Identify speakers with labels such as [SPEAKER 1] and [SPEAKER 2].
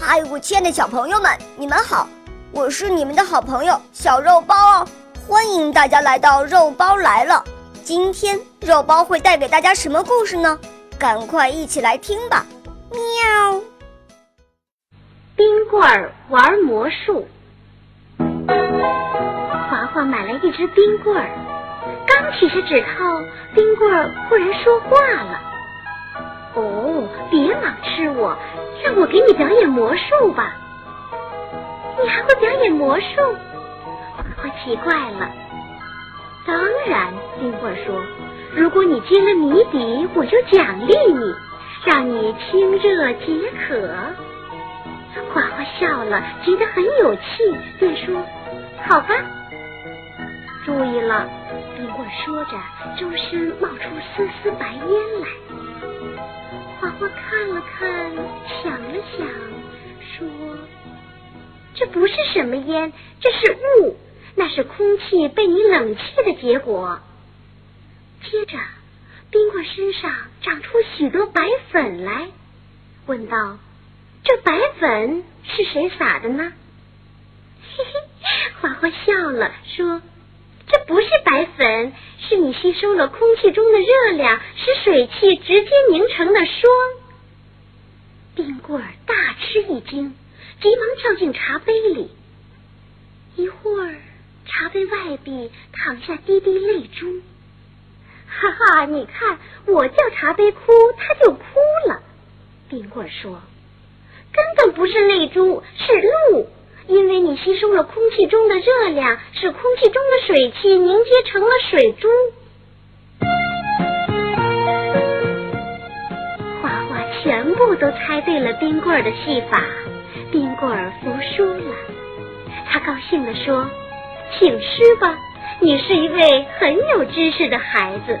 [SPEAKER 1] 嗨，我亲爱的小朋友们，你们好！我是你们的好朋友小肉包哦，欢迎大家来到肉包来了。今天肉包会带给大家什么故事呢？赶快一起来听吧！喵。
[SPEAKER 2] 冰棍儿玩魔术。华华买了一只冰棍儿，刚取下指头，冰棍儿忽然说话了：“，别老吃我。”让我给你表演魔术吧，你还会表演魔术？花花奇怪了。当然，冰棍说：“如果你接了谜底，我就奖励你，让你清热解渴。”花花笑了，觉得很有趣，便说：“好吧。”注意了，冰棍说着，周身冒出丝丝白烟来。花花看了看，想了想，说：“这不是什么烟，这是雾，那是空气被你冷却的结果。”接着，冰棍身上长出许多白粉来，问道：“这白粉是谁撒的呢？” 嘿嘿，花花笑了，说：“这不是白粉。”是你吸收了空气中的热量，使水汽直接凝成的霜。冰棍儿大吃一惊，急忙跳进茶杯里。一会儿，茶杯外壁淌下滴滴泪珠。哈哈，你看，我叫茶杯哭，它就哭了。冰棍儿说：“根本不是泪珠，”了空气中的热量，使空气中的水汽凝结成了水珠。花花全部都猜对了冰棍儿的戏法，冰棍儿服输了。他高兴地说：“请吃吧，你是一位很有知识的孩子。”